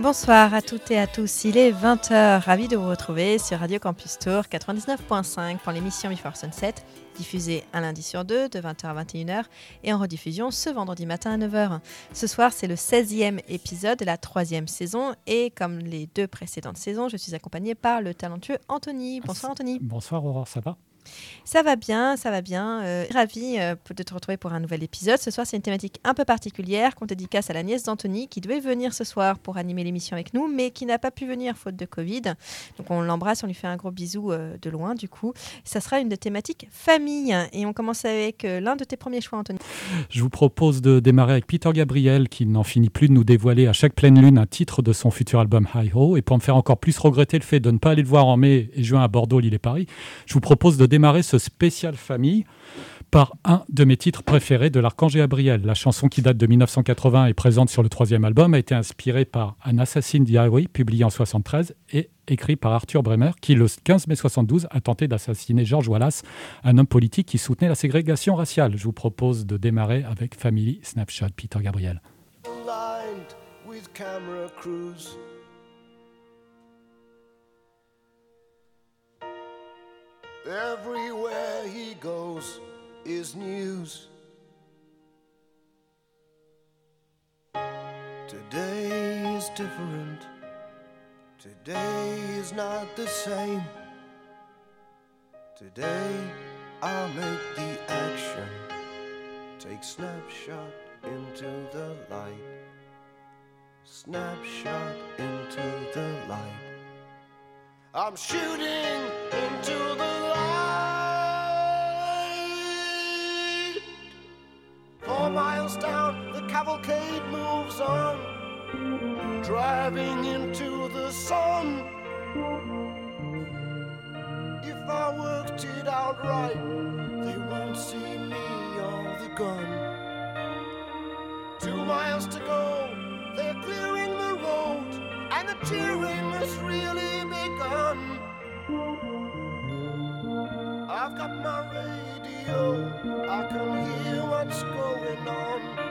Bonsoir à toutes et à tous, il est 20h, ravi de vous retrouver sur Radio Campus Tour 99.5 pour l'émission Before Sunset, diffusée un lundi sur deux de 20h à 21h et en rediffusion ce vendredi matin à 9h. Ce soir c'est le 16e épisode de la troisième saison et comme les deux précédentes saisons, je suis accompagnée par le talentueux Anthony. Bonsoir ah, Anthony. Bonsoir Aurore, ça va? Ça va bien, ça va bien. Euh, ravi euh, de te retrouver pour un nouvel épisode. Ce soir, c'est une thématique un peu particulière qu'on dédicace à la nièce d'Anthony qui devait venir ce soir pour animer l'émission avec nous, mais qui n'a pas pu venir faute de Covid. Donc on l'embrasse, on lui fait un gros bisou euh, de loin du coup. Ça sera une thématique famille. Et on commence avec euh, l'un de tes premiers choix, Anthony. Je vous propose de démarrer avec Peter Gabriel qui n'en finit plus de nous dévoiler à chaque pleine lune un titre de son futur album High Ho. Et pour me faire encore plus regretter le fait de ne pas aller le voir en mai et juin à Bordeaux, Lille et Paris, je vous propose de démarrer ce spécial famille par un de mes titres préférés de l'Archange Gabriel. La chanson qui date de 1980 et présente sur le troisième album a été inspirée par Un assassin diary publié en 73 et écrit par Arthur Bremer qui le 15 mai 72 a tenté d'assassiner George Wallace, un homme politique qui soutenait la ségrégation raciale. Je vous propose de démarrer avec Family Snapshot, Peter Gabriel. With camera. Everywhere he goes is news. Today is different. Today is not the same. Today I'll make the action. Take snapshot into the light. Snapshot into the light. I'm shooting into the light. Four miles down, the cavalcade moves on, driving into the sun. If I worked it out right, they won't see me or the gun. Two miles to go, they're clearing cheering has really begun. I've got my radio, I can hear what's going on.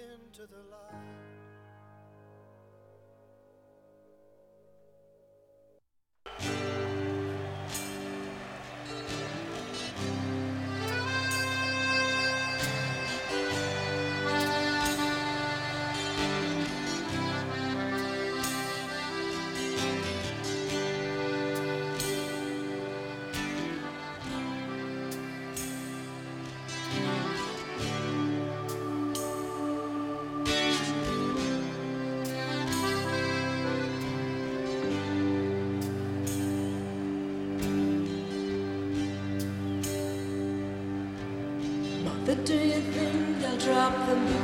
into the light. drop the.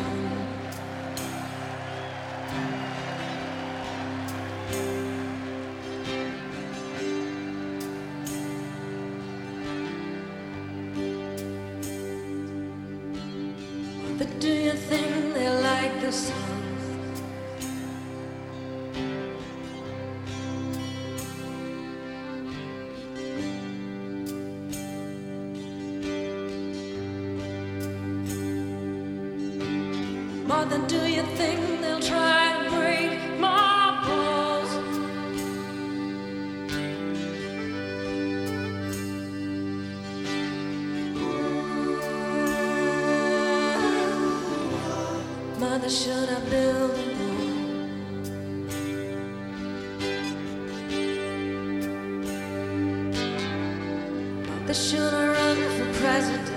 They should run for president.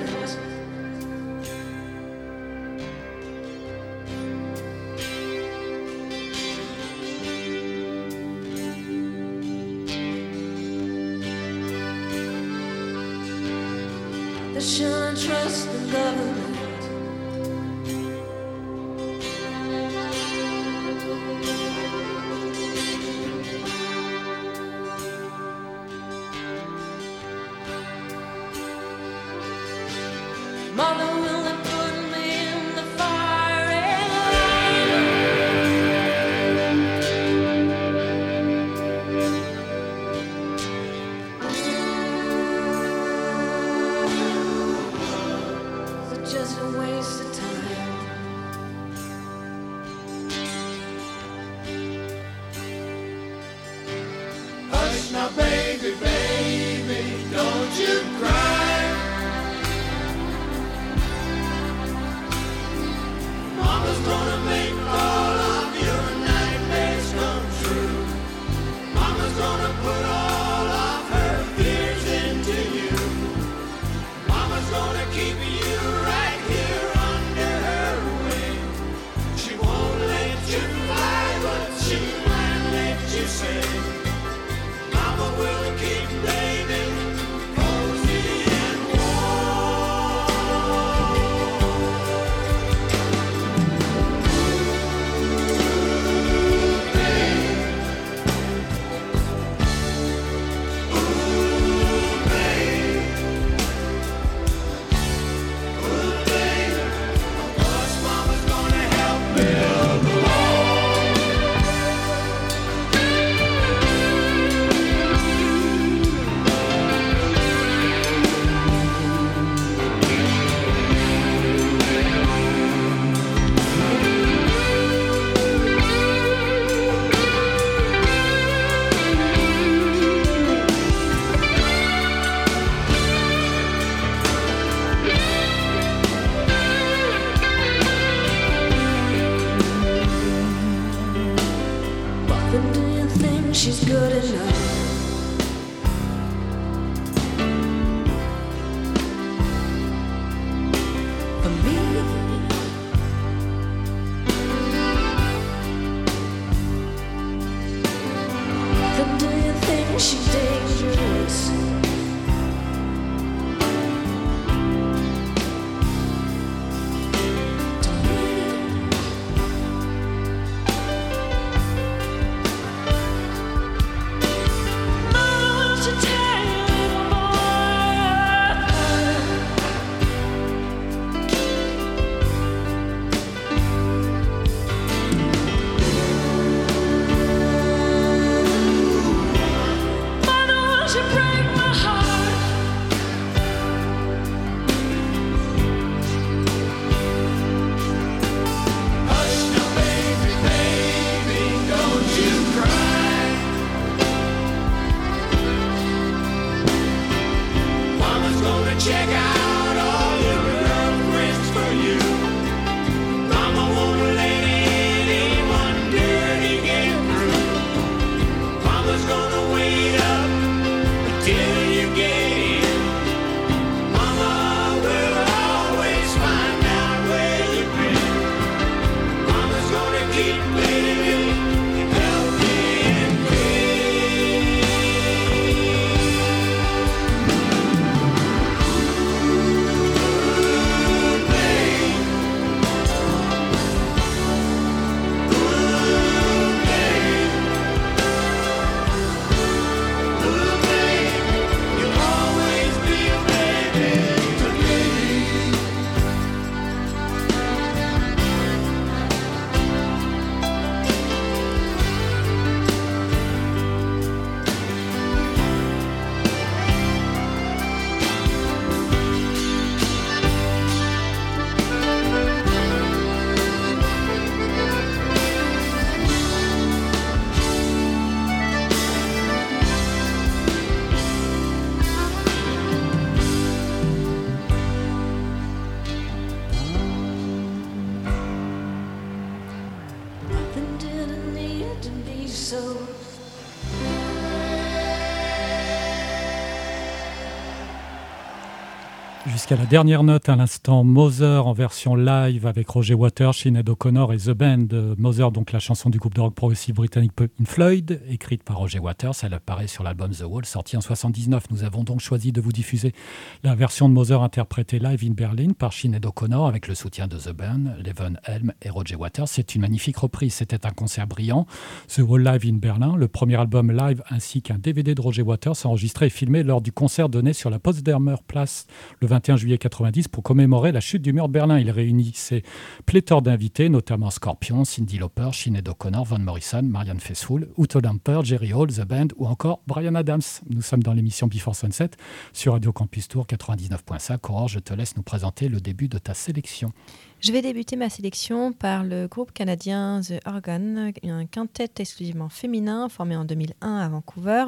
La dernière note, à l'instant, Mother en version live avec Roger Waters, Sinead O'Connor et The Band. Mother, donc la chanson du groupe de rock progressif britannique Pink Floyd, écrite par Roger Waters. Elle apparaît sur l'album The Wall, sorti en 79. Nous avons donc choisi de vous diffuser la version de Mother interprétée live in Berlin par Sinead O'Connor avec le soutien de The Band, Levon Helm et Roger Waters. C'est une magnifique reprise. C'était un concert brillant. The Wall Live in Berlin, le premier album live ainsi qu'un DVD de Roger Waters enregistré et filmé lors du concert donné sur la Potsdamer Place le 21 juillet 90 pour commémorer la chute du mur de Berlin. Il réunissait pléthore d'invités, notamment Scorpion, Cindy Lauper, Sinead O'Connor, Van Morrison, Marianne Faithfull, Uto Lamper, Jerry Hall, The Band ou encore Brian Adams. Nous sommes dans l'émission Before Sunset sur Radio Campus Tour 99.5. Aurore, je te laisse nous présenter le début de ta sélection. Je vais débuter ma sélection par le groupe canadien The Organ, un quintet exclusivement féminin formé en 2001 à Vancouver.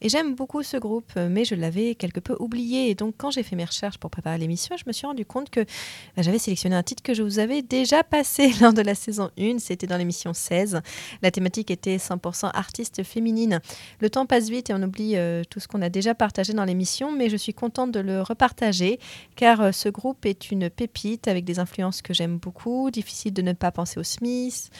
Et j'aime beaucoup ce groupe, mais je l'avais quelque peu oublié. Et donc, quand j'ai fait mes recherches pour préparer l'émission, je me suis rendu compte que bah, j'avais sélectionné un titre que je vous avais déjà passé lors de la saison 1. C'était dans l'émission 16. La thématique était 100% artiste féminine. Le temps passe vite et on oublie euh, tout ce qu'on a déjà partagé dans l'émission, mais je suis contente de le repartager car euh, ce groupe est une pépite avec des influences que j'aime beaucoup. Difficile de ne pas penser aux Smiths,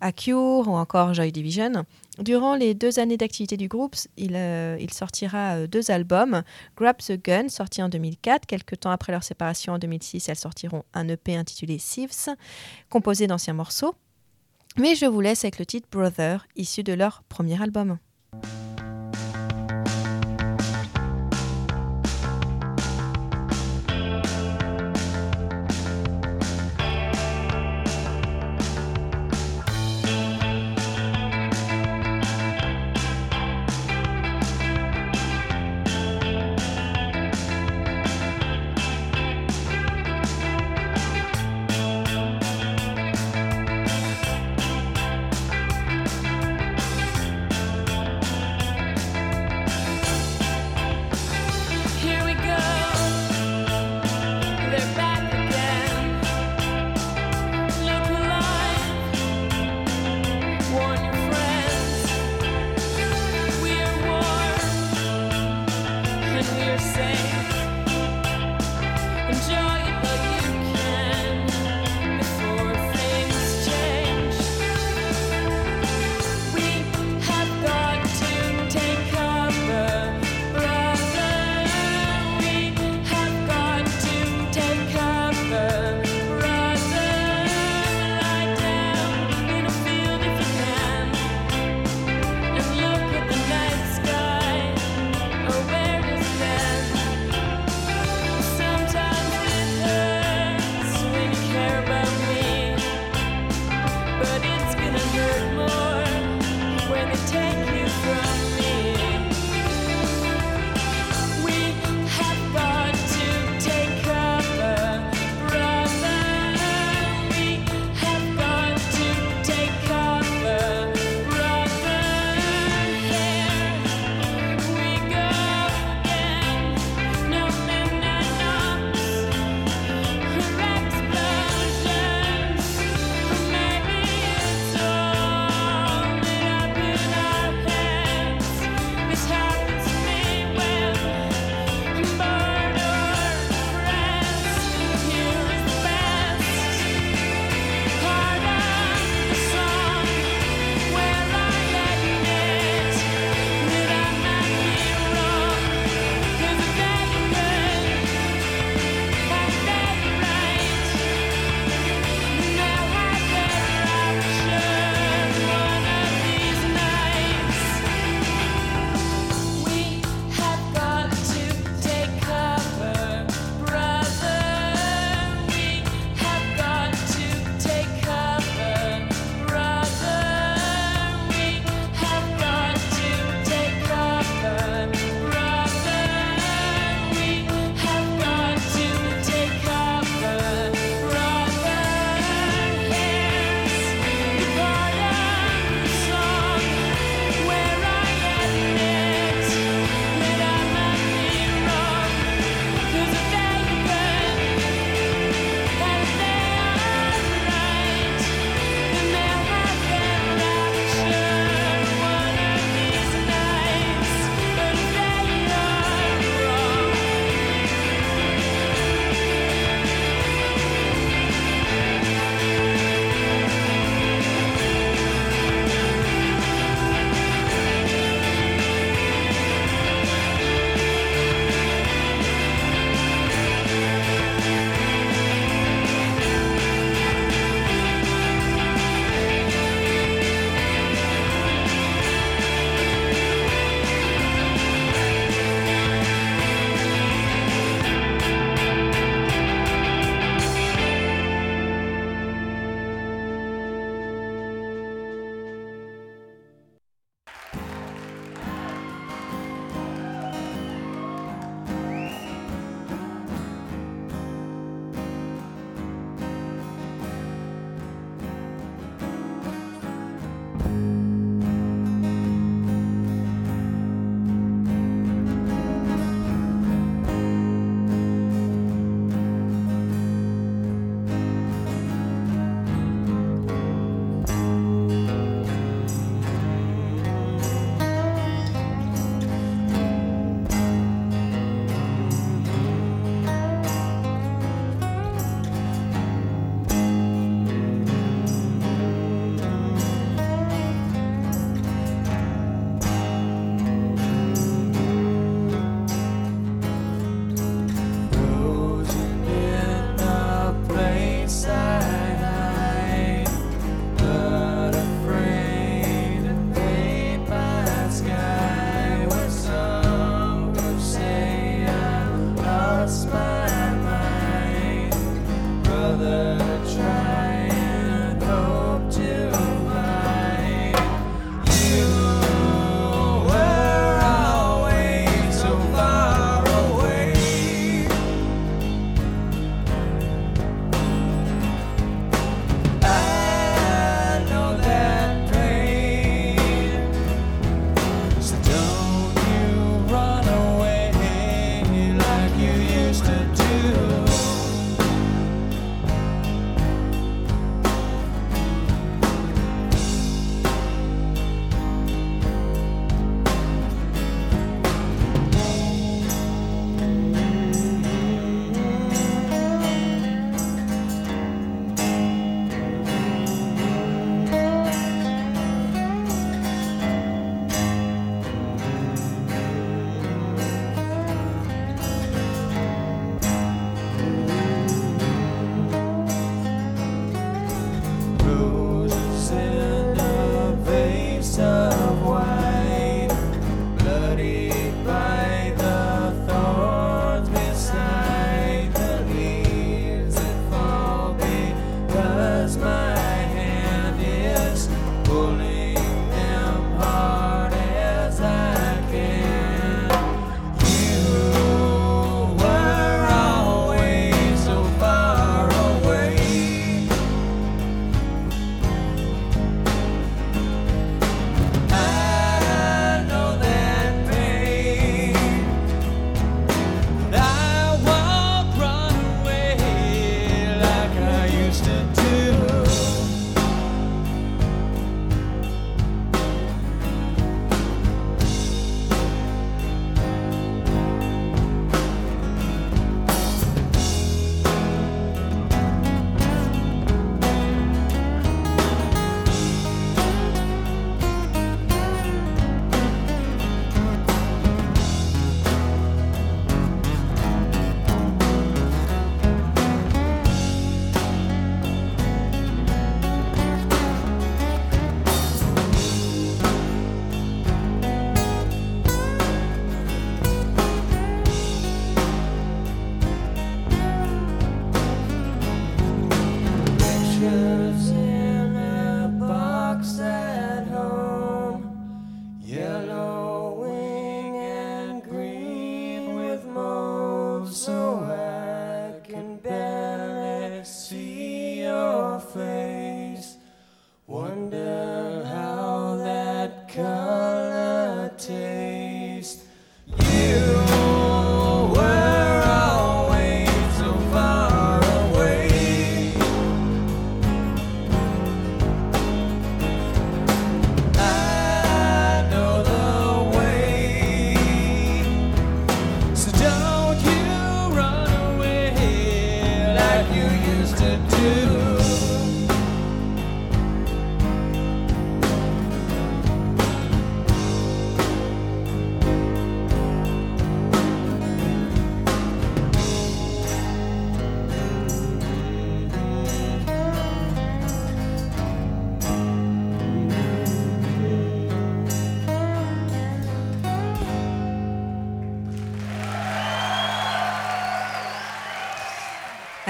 à Cure ou encore Joy Division. Durant les deux années d'activité du groupe, il, euh, sortira euh, deux albums. Grab the Gun, sorti en 2004. Quelques temps après leur séparation en 2006, elles sortiront un EP intitulé Thieves, composé d'anciens morceaux. Mais je vous laisse avec le titre Brother, issu de leur premier album. by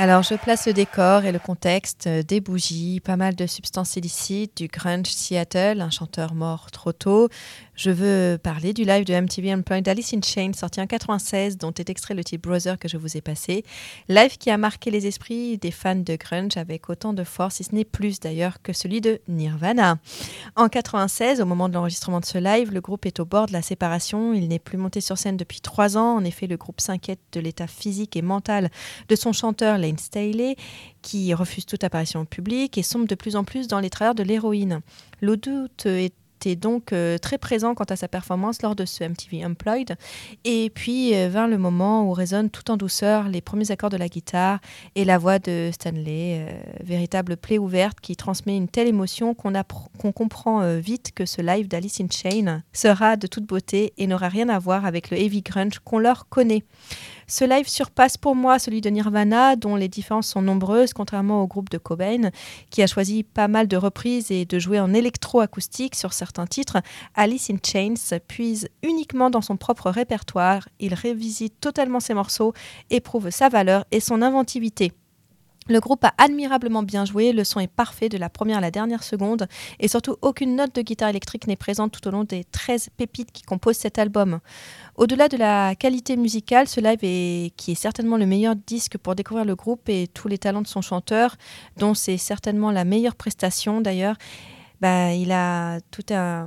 Alors, je place le décor et le contexte, euh, des bougies, pas mal de substances illicites, du grunge Seattle, un chanteur mort trop tôt. Je veux parler du live de MTV Unplugged d'Alice in Chains, sorti en 96, dont est extrait le titre Brother que je vous ai passé. Live qui a marqué les esprits des fans de grunge avec autant de force, si ce n'est plus d'ailleurs, que celui de Nirvana. En 96, au moment de l'enregistrement de ce live, le groupe est au bord de la séparation. Il n'est plus monté sur scène depuis trois ans. En effet, le groupe s'inquiète de l'état physique et mental de son chanteur Lane Staley, qui refuse toute apparition public et sombre de plus en plus dans les travers de l'héroïne. Le doute donc euh, très présent quant à sa performance lors de ce MTV Unplugged. Et puis euh, vint le moment où résonnent tout en douceur les premiers accords de la guitare et la voix de Stanley, euh, véritable plaie ouverte qui transmet une telle émotion qu'on comprend vite que ce live d'Alice in Chains sera de toute beauté et n'aura rien à voir avec le heavy grunge qu'on leur connaît. Ce live surpasse pour moi celui de Nirvana, dont les différences sont nombreuses, contrairement au groupe de Cobain, qui a choisi pas mal de reprises et de jouer en électro-acoustique sur certains titres. Alice in Chains puise uniquement dans son propre répertoire. Il révisite totalement ses morceaux et prouve sa valeur et son inventivité. Le groupe a admirablement bien joué, le son est parfait de la première à la dernière seconde et surtout aucune note de guitare électrique n'est présente tout au long des 13 pépites qui composent cet album. Au-delà de la qualité musicale, ce live est, qui est certainement le meilleur disque pour découvrir le groupe et tous les talents de son chanteur, dont c'est certainement la meilleure prestation d'ailleurs. Bah, il a tout un,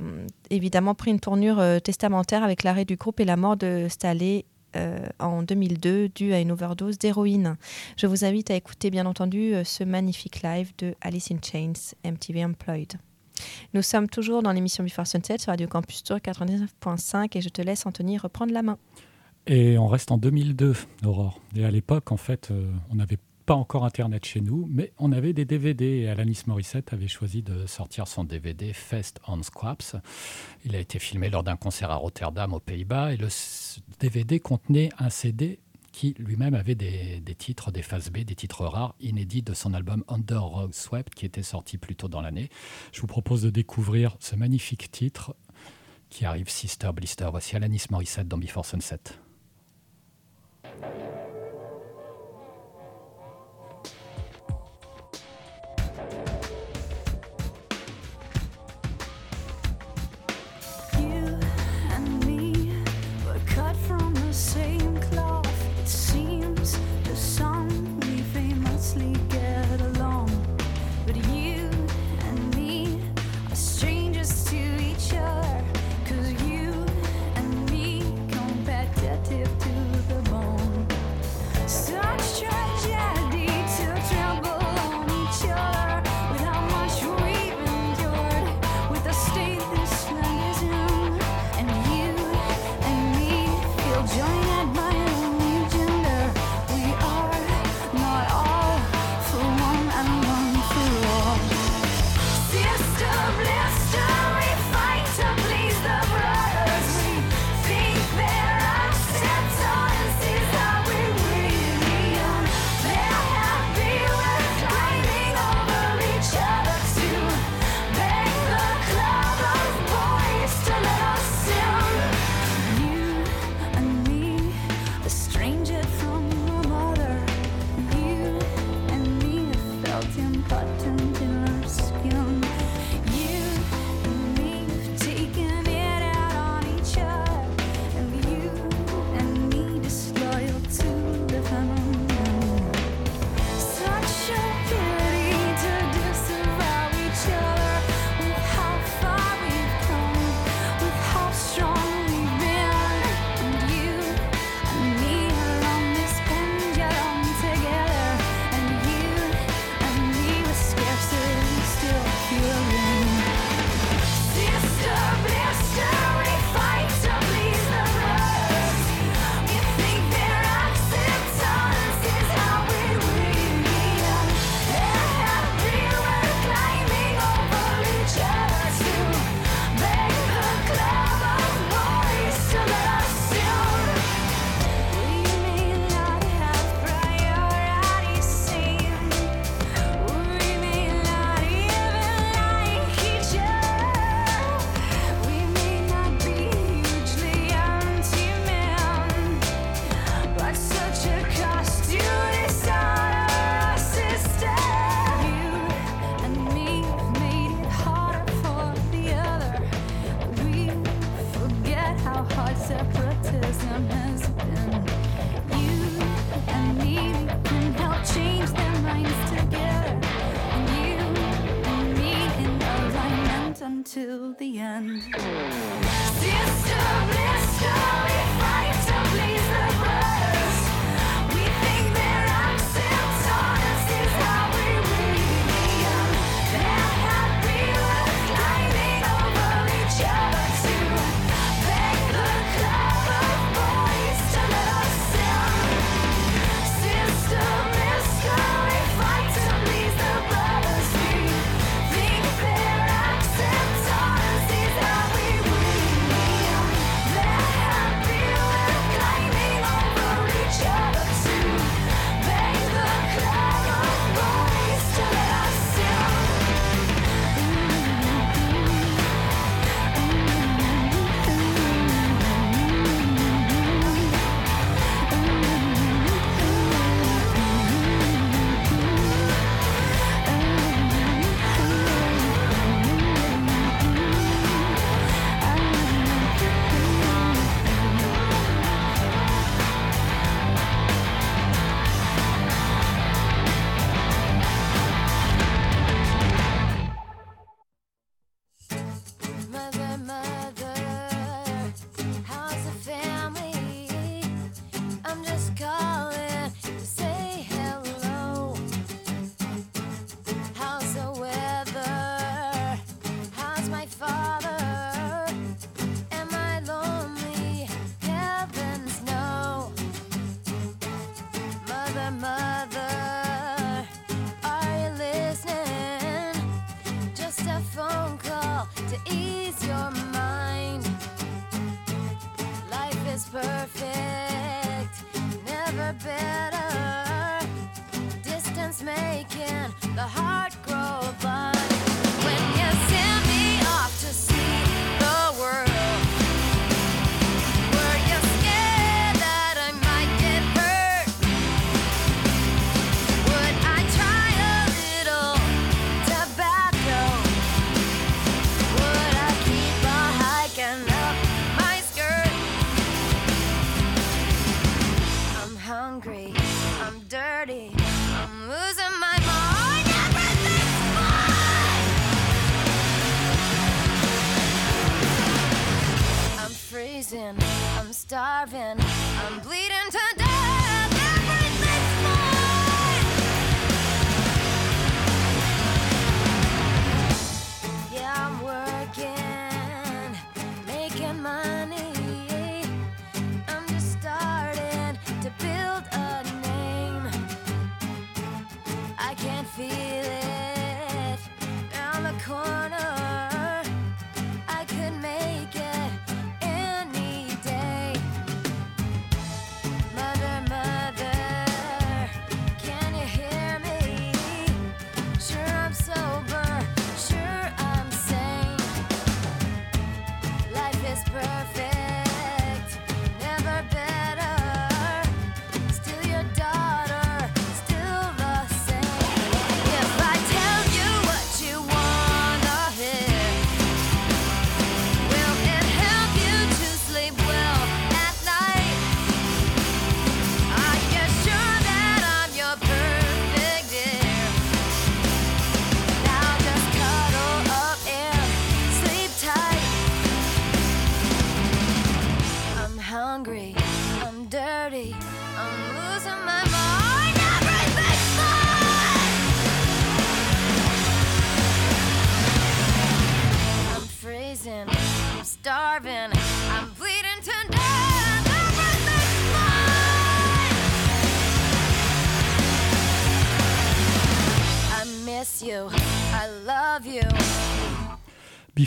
évidemment pris une tournure euh, testamentaire avec l'arrêt du groupe et la mort de Staley euh, en 2002 due à une overdose d'héroïne. Je vous invite à écouter bien entendu euh, ce magnifique live de Alice in Chains, MTV Unplugged. Nous sommes toujours dans l'émission Before Sunset sur Radio Campus Tour 99.5 et je te laisse Anthony reprendre la main. Et on reste en 2002, Aurore. Et à l'époque, en fait, euh, on n'avait pas encore Internet chez nous, mais on avait des DVD. Et Alanis Morissette avait choisi de sortir son DVD Fest on Scraps. Il a été filmé lors d'un concert à Rotterdam, aux Pays-Bas. Et le DVD contenait un CD qui lui-même avait des, des titres, des phases B, des titres rares, inédits de son album Under Rug Swept, qui était sorti plus tôt dans l'année. Je vous propose de découvrir ce magnifique titre qui arrive, Sister Blister. Voici Alanis Morissette dans Before Sunset. Yeah.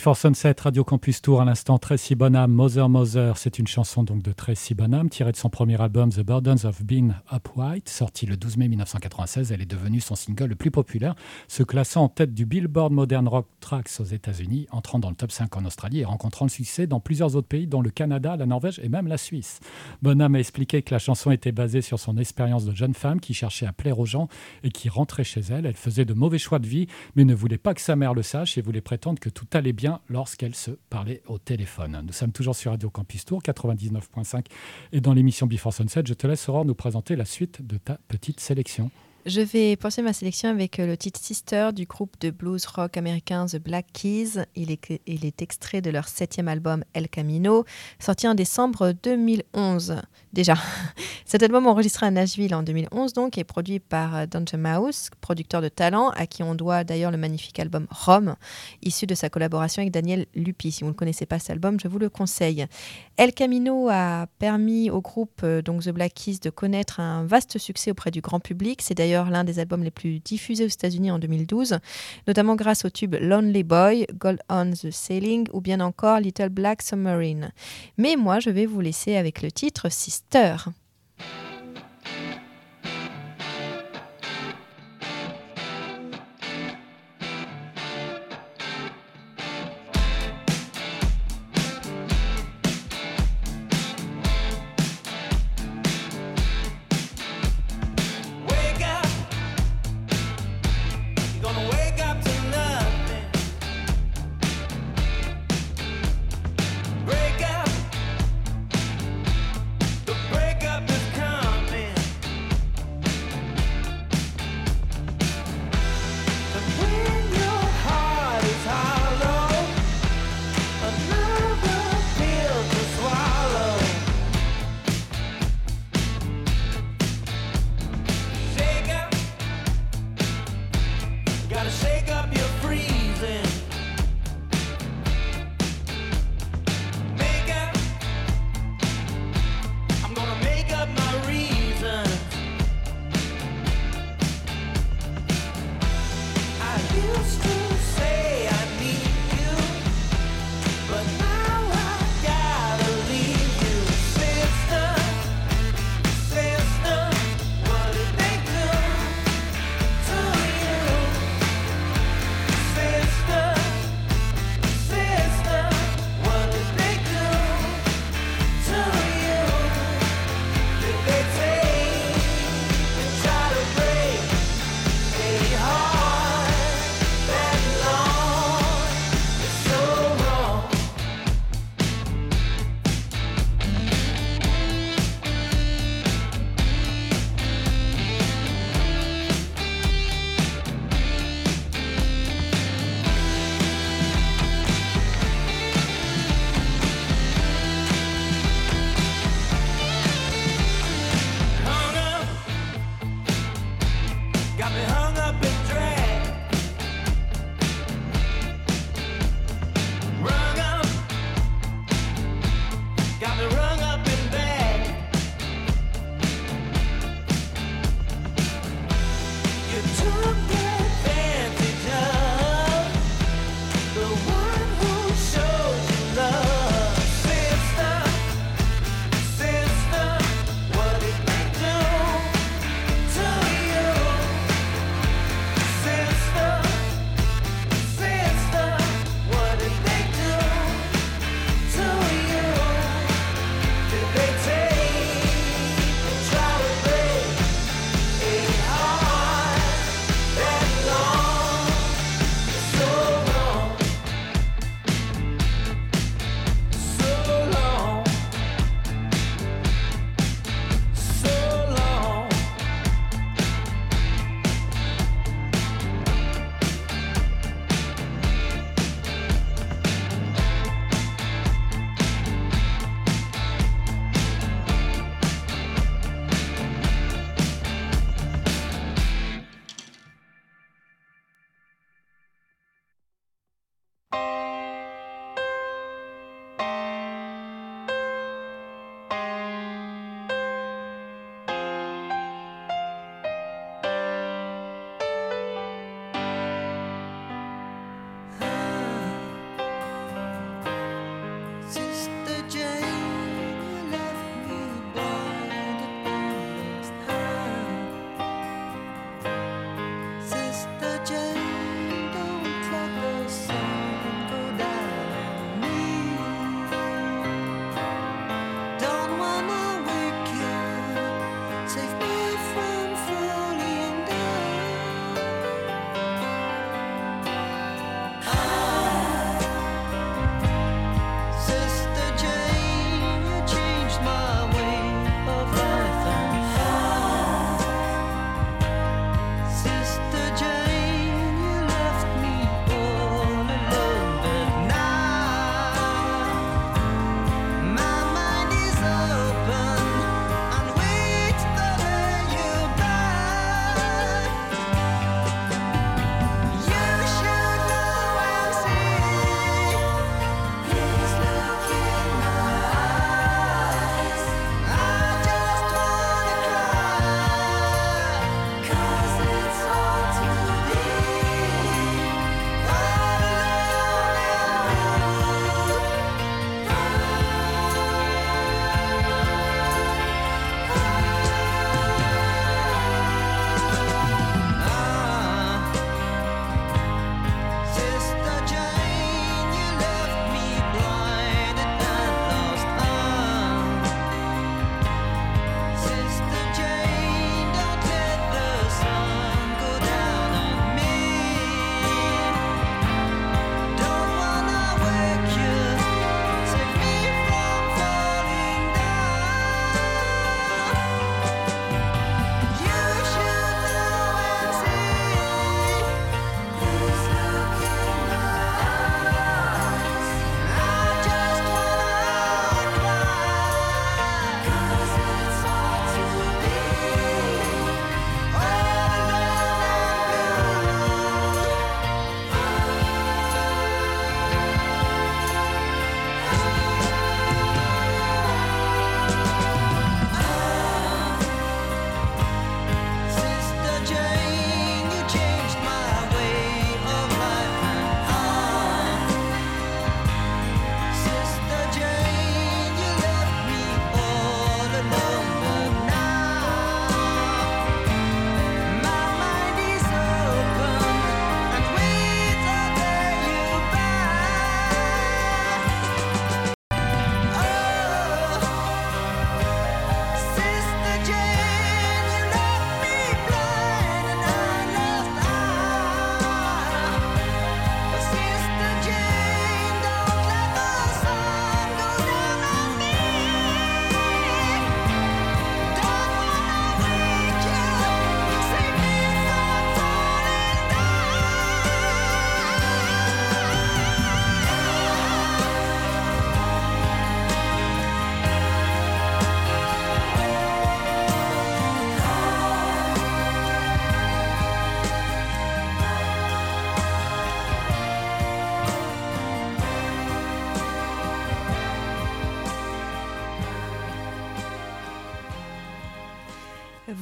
Before Sunset, Radio Campus Tour, à l'instant, Tracy Bonham, Mother Mother. C'est une chanson donc de Tracy Bonham, tirée de son premier album The Burdens of Being Upright, sorti le 12 mai 1996. Elle est devenue son single le plus populaire, se classant en tête du Billboard Modern Rock Tracks aux États-Unis, entrant dans le top 5 en Australie et rencontrant le succès dans plusieurs autres pays, dont le Canada, la Norvège et même la Suisse. Bonham a expliqué que la chanson était basée sur son expérience de jeune femme qui cherchait à plaire aux gens et qui rentrait chez elle. Elle faisait de mauvais choix de vie, mais ne voulait pas que sa mère le sache et voulait prétendre que tout allait bien lorsqu'elle se parlait au téléphone. Nous sommes toujours sur Radio Campus Tour 99.5 et dans l'émission Before Sunset, je te laisse Aurore nous présenter la suite de ta petite sélection. Je vais poursuivre ma sélection avec euh, le titre Sister du groupe de blues rock américain The Black Keys. Il est, il est extrait de leur septième album El Camino, sorti en décembre 2011. Déjà, cet album enregistré à Nashville en 2011 donc est produit par euh, Danger Mouse, producteur de talent, à qui on doit d'ailleurs le magnifique album Rome, issu de sa collaboration avec Daniel Lupi. Si vous ne connaissez pas cet album, je vous le conseille. El Camino a permis au groupe euh, donc The Black Keys de connaître un vaste succès auprès du grand public. C'est d'ailleurs l'un des albums les plus diffusés aux États-Unis en 2012, notamment grâce au tube Lonely Boy, Gold on the Sailing ou bien encore Little Black Submarine. Mais moi, je vais vous laisser avec le titre Sister.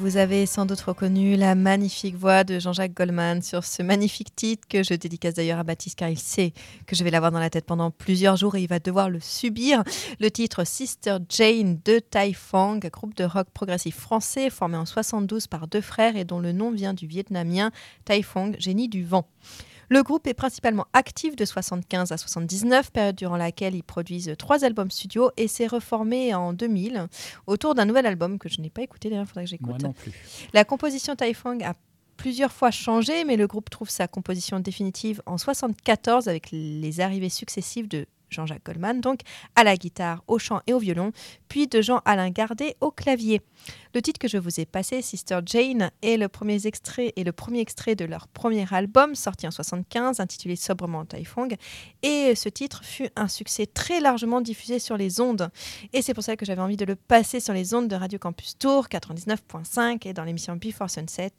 Vous avez sans doute reconnu la magnifique voix de Jean-Jacques Goldman sur ce magnifique titre que je dédicace d'ailleurs à Baptiste car il sait que je vais l'avoir dans la tête pendant plusieurs jours et il va devoir le subir. Le titre Sister Jane de Tai Fong, groupe de rock progressif français formé en 72 par deux frères et dont le nom vient du vietnamien Tai Fong, génie du vent. Le groupe est principalement actif de 75 à 79, période durant laquelle ils produisent trois albums studio et s'est reformé en 2000 autour d'un nouvel album que je n'ai pas écouté d'ailleurs, il faudrait que Moi j'écoute. non plus. La composition Taifang a plusieurs fois changé, mais le groupe trouve sa composition définitive en 74 avec les arrivées successives de Jean-Jacques Goldman, donc à la guitare, au chant et au violon, puis de Jean-Alain Gardet au clavier. Le titre que je vous ai passé, Sister Jane, est le premier extrait, est le premier extrait de leur premier album sorti en 75, intitulé sobrement Taifong. Et ce titre fut un succès très largement diffusé sur les ondes. Et c'est pour ça que j'avais envie de le passer sur les ondes de Radio Campus Tour 99.5 et dans l'émission Before Sunset.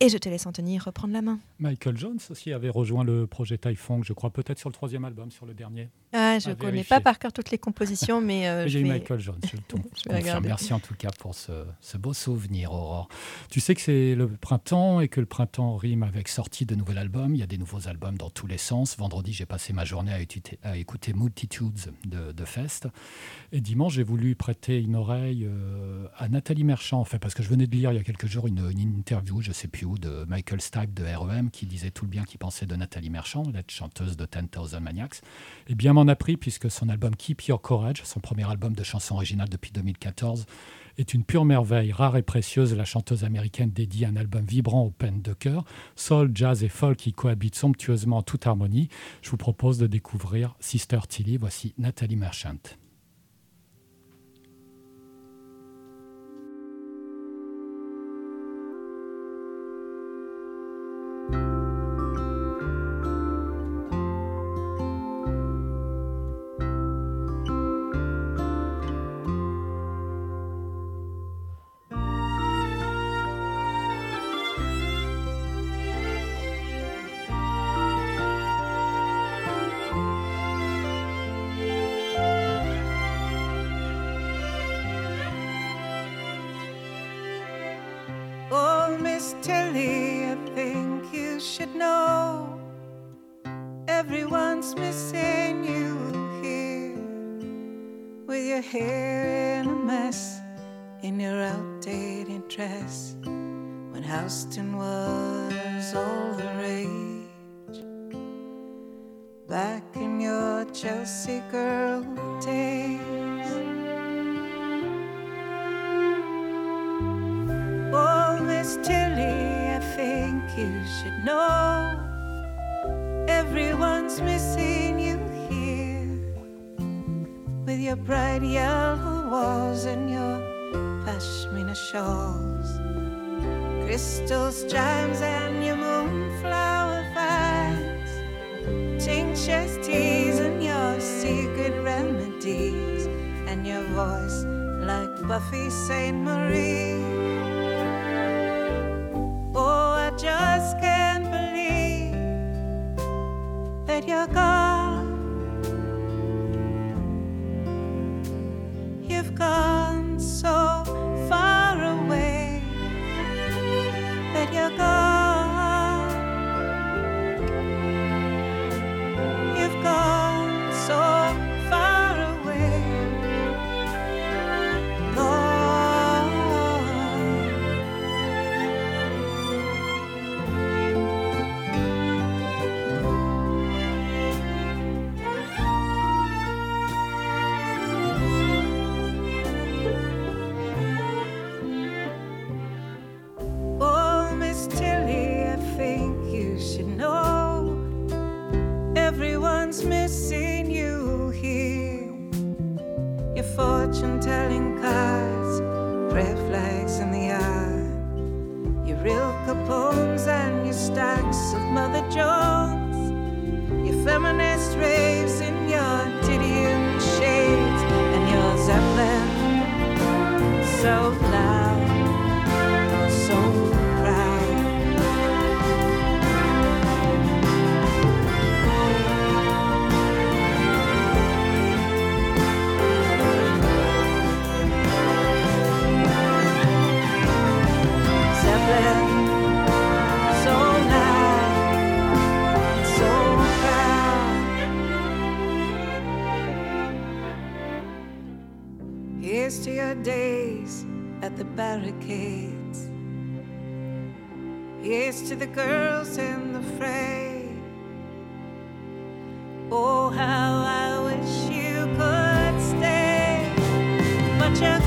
Et je te laisse Anthony reprendre la main. Michael Jones aussi avait rejoint le projet Typhon, je crois peut-être sur le troisième album, sur le dernier. Ah, je ne connais vérifier. pas par cœur toutes les compositions, mais euh, J'ai eu vais- Michael Jones, je je vais regarder. Merci en tout cas pour ce, ce beau souvenir, Aurore. Tu sais que c'est le printemps et que le printemps rime avec sortie de nouvel album. Il y a des nouveaux albums dans tous les sens. Vendredi, j'ai passé ma journée à, étuter- à écouter Multitudes de, de Fest. Et dimanche, j'ai voulu prêter une oreille euh, à Nathalie Merchant, en fait, parce que je venais de lire il y a quelques jours une, une interview, je sais plus de Michael Stipe de REM, qui disait tout le bien qu'il pensait de Nathalie Merchant, la chanteuse de 10,000 Maniacs. Et bien m'en a pris, puisque son album Keep Your Courage, son premier album de chansons originales depuis 2014, est une pure merveille, rare et précieuse. La chanteuse américaine dédie un album vibrant aux peines de cœur. Soul, jazz et folk qui cohabitent somptueusement en toute harmonie. Je vous propose de découvrir Sister Tilly. Voici Nathalie Merchant. And your voice like Buffy Saint Marie. Oh, I just can't believe that you're gone. Here's to the girls in the fray. Oh, how I wish you could stay, but you're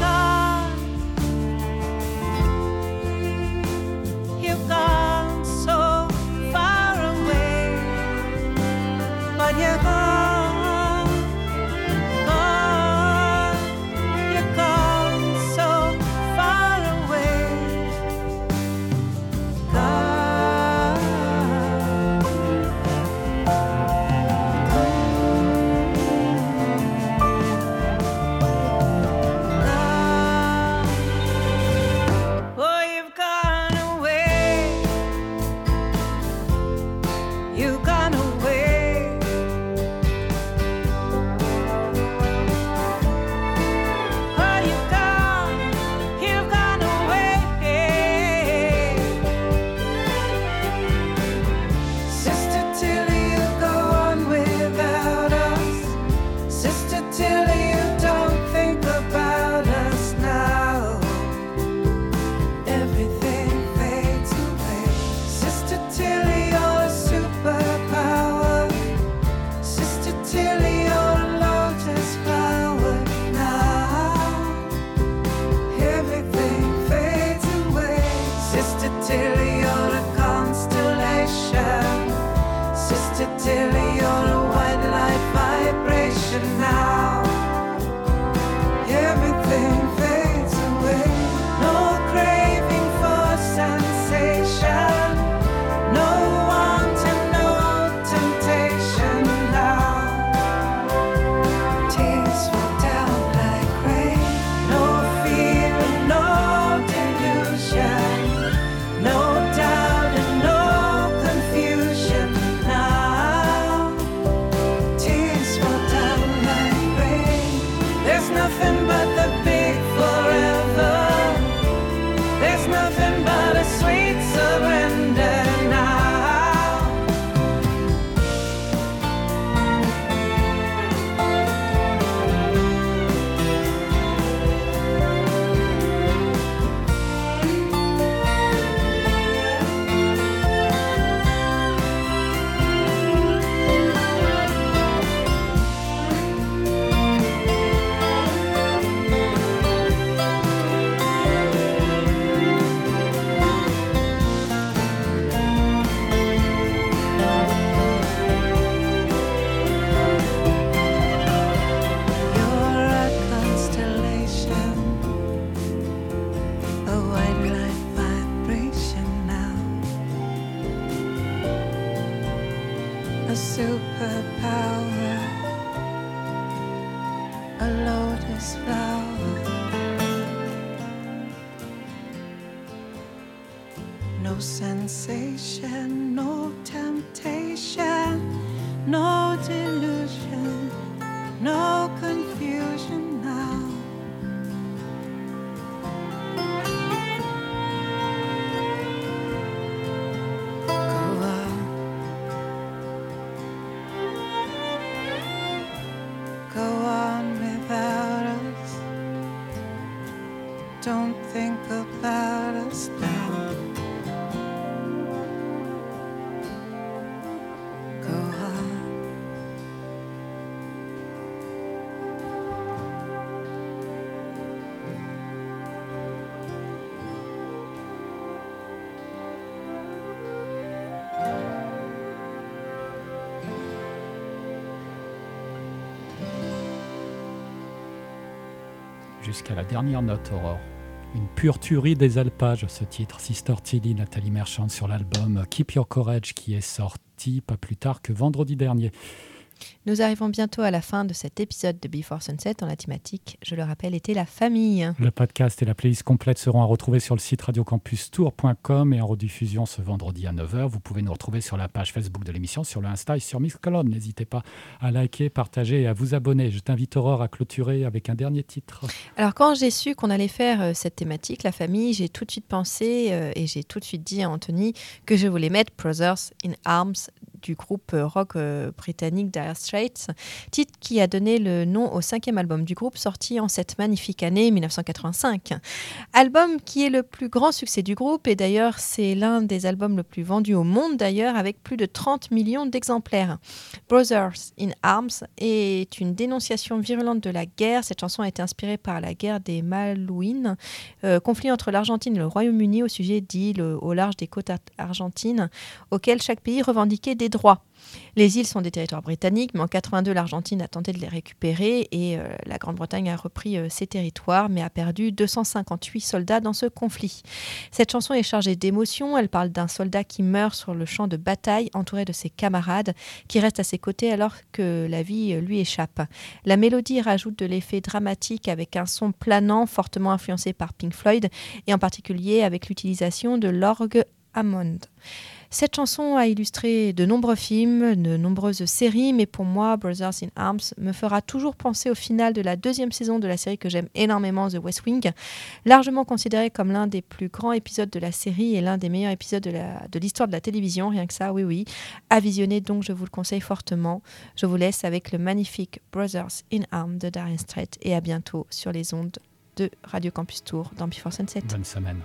Jusqu'à la dernière note, Aurore. Une pure tuerie des alpages, ce titre. Sister Tilly, Nathalie Merchant sur l'album Keep Your Courage qui est sorti pas plus tard que vendredi dernier. Nous arrivons bientôt à la fin de cet épisode de Before Sunset dont la thématique, je le rappelle, était la famille. Le podcast et la playlist complète seront à retrouver sur le site radiocampustour.com et en rediffusion ce vendredi à 9h. Vous pouvez nous retrouver sur la page Facebook de l'émission, sur le Insta et sur Miss Colonne. N'hésitez pas à liker, partager et à vous abonner. Je t'invite Aurore à clôturer avec un dernier titre. Alors quand j'ai su qu'on allait faire euh, cette thématique, la famille, j'ai tout de suite pensé euh, et j'ai tout de suite dit à Anthony que je voulais mettre Brothers in Arms du groupe euh, rock euh, britannique Dire Straits, titre qui a donné le nom au cinquième album du groupe sorti en cette magnifique année 1985. Album qui est le plus grand succès du groupe et d'ailleurs c'est l'un des albums le plus vendus au monde d'ailleurs avec plus de 30 millions d'exemplaires. Brothers in Arms est une dénonciation virulente de la guerre. Cette chanson a été inspirée par la guerre des Malouines, euh, conflit entre l'Argentine et le Royaume-Uni au sujet d'îles au large des côtes ar- argentines auxquelles chaque pays revendiquait des Les îles sont des territoires britanniques, mais en 82, l'Argentine a tenté de les récupérer et euh, la Grande-Bretagne a repris euh, ces territoires, mais a perdu 258 soldats dans ce conflit. Cette chanson est chargée d'émotion. Elle parle d'un soldat qui meurt sur le champ de bataille, entouré de ses camarades, qui restent à ses côtés alors que la vie euh, lui échappe. La mélodie rajoute de l'effet dramatique avec un son planant, fortement influencé par Pink Floyd, et en particulier avec l'utilisation de l'orgue Hammond. Cette chanson a illustré de nombreux films, de nombreuses séries, mais pour moi, Brothers in Arms me fera toujours penser au final de la deuxième saison de la série que j'aime énormément, The West Wing, largement considéré comme l'un des plus grands épisodes de la série et l'un des meilleurs épisodes de la- de l'histoire de, la télévision, rien que ça, oui oui, à visionner, donc je vous le conseille fortement. Je vous laisse avec le magnifique Brothers in Arms de Darren Strait et à bientôt sur les ondes de Radio Campus Tour dans Before Sunset. Bonne semaine.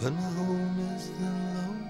when home is the low.